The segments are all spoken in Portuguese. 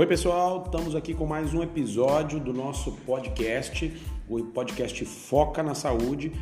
Oi, pessoal, estamos aqui com mais um episódio do nosso podcast, o podcast Foca na Saúde.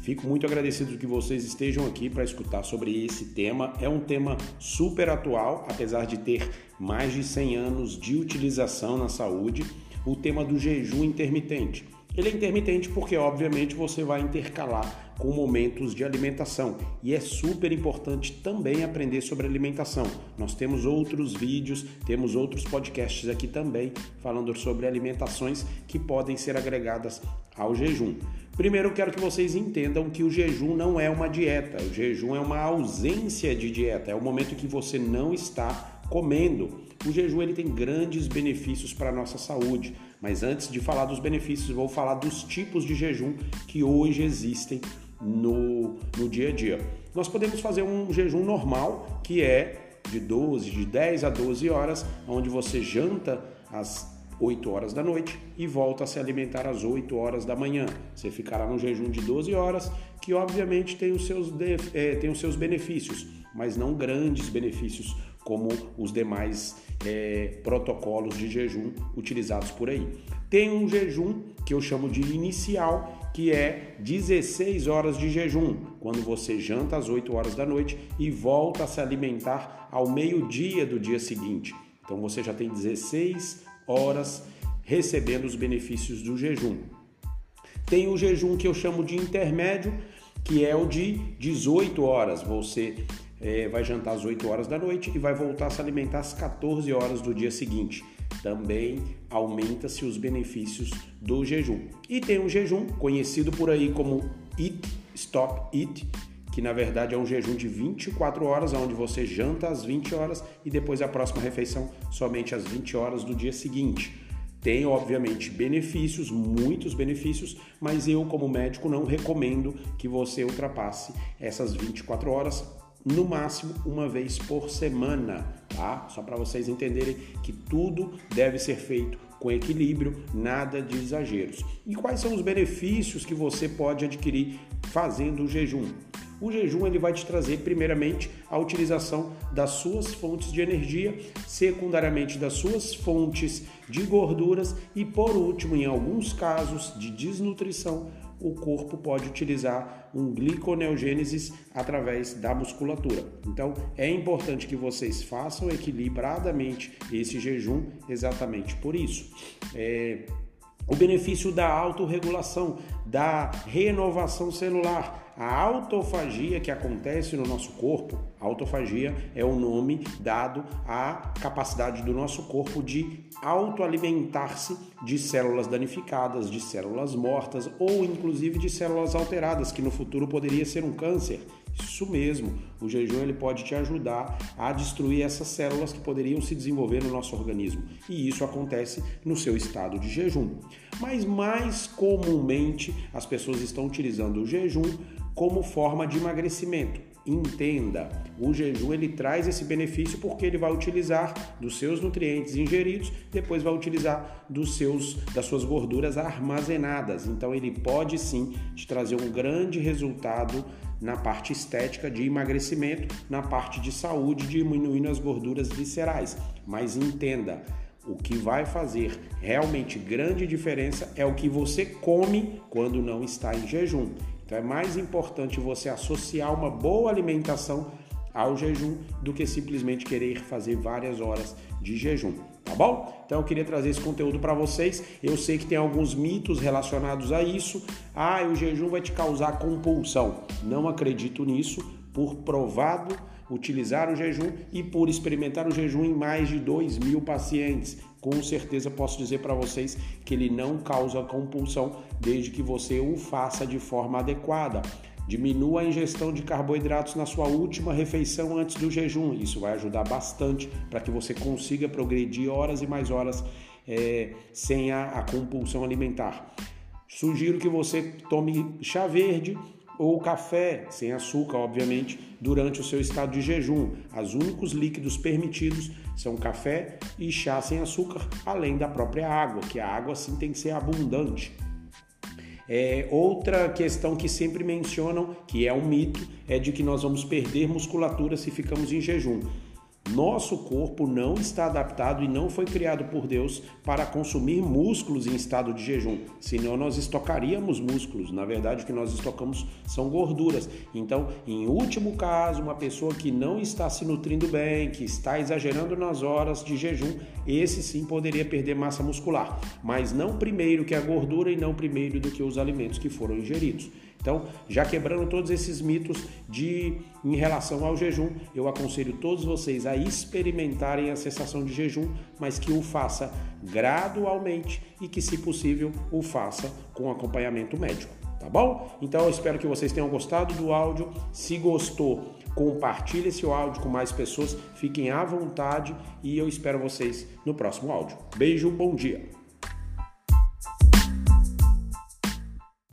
Fico muito agradecido que vocês estejam aqui para escutar sobre esse tema. É um tema super atual, apesar de ter mais de 100 anos de utilização na saúde, o tema do jejum intermitente. Ele é intermitente porque, obviamente, você vai intercalar com momentos de alimentação e é super importante também aprender sobre alimentação. Nós temos outros vídeos, temos outros podcasts aqui também falando sobre alimentações que podem ser agregadas ao jejum. Primeiro, eu quero que vocês entendam que o jejum não é uma dieta, o jejum é uma ausência de dieta, é o momento que você não está comendo. O jejum ele tem grandes benefícios para a nossa saúde. Mas antes de falar dos benefícios, vou falar dos tipos de jejum que hoje existem no, no dia a dia. Nós podemos fazer um jejum normal, que é de 12, de 10 a 12 horas, onde você janta às 8 horas da noite e volta a se alimentar às 8 horas da manhã. Você ficará num jejum de 12 horas, que obviamente tem os seus, é, tem os seus benefícios, mas não grandes benefícios como os demais é, protocolos de jejum utilizados por aí. Tem um jejum que eu chamo de inicial, que é 16 horas de jejum, quando você janta às 8 horas da noite e volta a se alimentar ao meio-dia do dia seguinte. Então você já tem 16 horas recebendo os benefícios do jejum. Tem o jejum que eu chamo de intermédio, que é o de 18 horas. Você é, vai jantar às 8 horas da noite e vai voltar a se alimentar às 14 horas do dia seguinte. Também aumenta-se os benefícios do jejum. E tem um jejum conhecido por aí como Eat Stop Eat, que na verdade é um jejum de 24 horas, onde você janta às 20 horas e depois a próxima refeição somente às 20 horas do dia seguinte. Tem, obviamente, benefícios, muitos benefícios, mas eu, como médico, não recomendo que você ultrapasse essas 24 horas, no máximo uma vez por semana, tá? Só para vocês entenderem que tudo deve ser feito com equilíbrio, nada de exageros. E quais são os benefícios que você pode adquirir fazendo o jejum? O jejum ele vai te trazer primeiramente a utilização das suas fontes de energia, secundariamente das suas fontes de gorduras e por último, em alguns casos de desnutrição, o corpo pode utilizar um gliconeogênese através da musculatura. Então, é importante que vocês façam equilibradamente esse jejum exatamente por isso. É, o benefício da autorregulação, da renovação celular, a autofagia que acontece no nosso corpo, autofagia é o nome dado à capacidade do nosso corpo de autoalimentar-se de células danificadas, de células mortas ou inclusive de células alteradas, que no futuro poderia ser um câncer. Isso mesmo, o jejum ele pode te ajudar a destruir essas células que poderiam se desenvolver no nosso organismo. E isso acontece no seu estado de jejum. Mas mais comumente as pessoas estão utilizando o jejum como forma de emagrecimento. Entenda, o jejum ele traz esse benefício porque ele vai utilizar dos seus nutrientes ingeridos, depois vai utilizar dos seus das suas gorduras armazenadas. Então ele pode sim te trazer um grande resultado na parte estética de emagrecimento, na parte de saúde, diminuindo as gorduras viscerais. Mas entenda, o que vai fazer realmente grande diferença é o que você come quando não está em jejum. Então é mais importante você associar uma boa alimentação ao jejum do que simplesmente querer fazer várias horas de jejum, tá bom? Então eu queria trazer esse conteúdo para vocês. Eu sei que tem alguns mitos relacionados a isso. Ah, o jejum vai te causar compulsão. Não acredito nisso, por provado utilizar o jejum e por experimentar o jejum em mais de 2 mil pacientes. Com certeza posso dizer para vocês que ele não causa compulsão desde que você o faça de forma adequada. Diminua a ingestão de carboidratos na sua última refeição antes do jejum. Isso vai ajudar bastante para que você consiga progredir horas e mais horas é, sem a, a compulsão alimentar. Sugiro que você tome chá verde ou café, sem açúcar, obviamente, durante o seu estado de jejum. Os únicos líquidos permitidos são café e chá sem açúcar, além da própria água, que a água sim tem que ser abundante. É, outra questão que sempre mencionam, que é um mito, é de que nós vamos perder musculatura se ficamos em jejum. Nosso corpo não está adaptado e não foi criado por Deus para consumir músculos em estado de jejum, senão nós estocaríamos músculos. Na verdade, o que nós estocamos são gorduras. Então, em último caso, uma pessoa que não está se nutrindo bem, que está exagerando nas horas de jejum, esse sim poderia perder massa muscular, mas não primeiro que a gordura e não primeiro do que os alimentos que foram ingeridos. Então, já quebrando todos esses mitos de em relação ao jejum, eu aconselho todos vocês a experimentarem a sensação de jejum, mas que o faça gradualmente e que, se possível, o faça com acompanhamento médico, tá bom? Então, eu espero que vocês tenham gostado do áudio. Se gostou, compartilhe esse áudio com mais pessoas, fiquem à vontade e eu espero vocês no próximo áudio. Beijo, bom dia.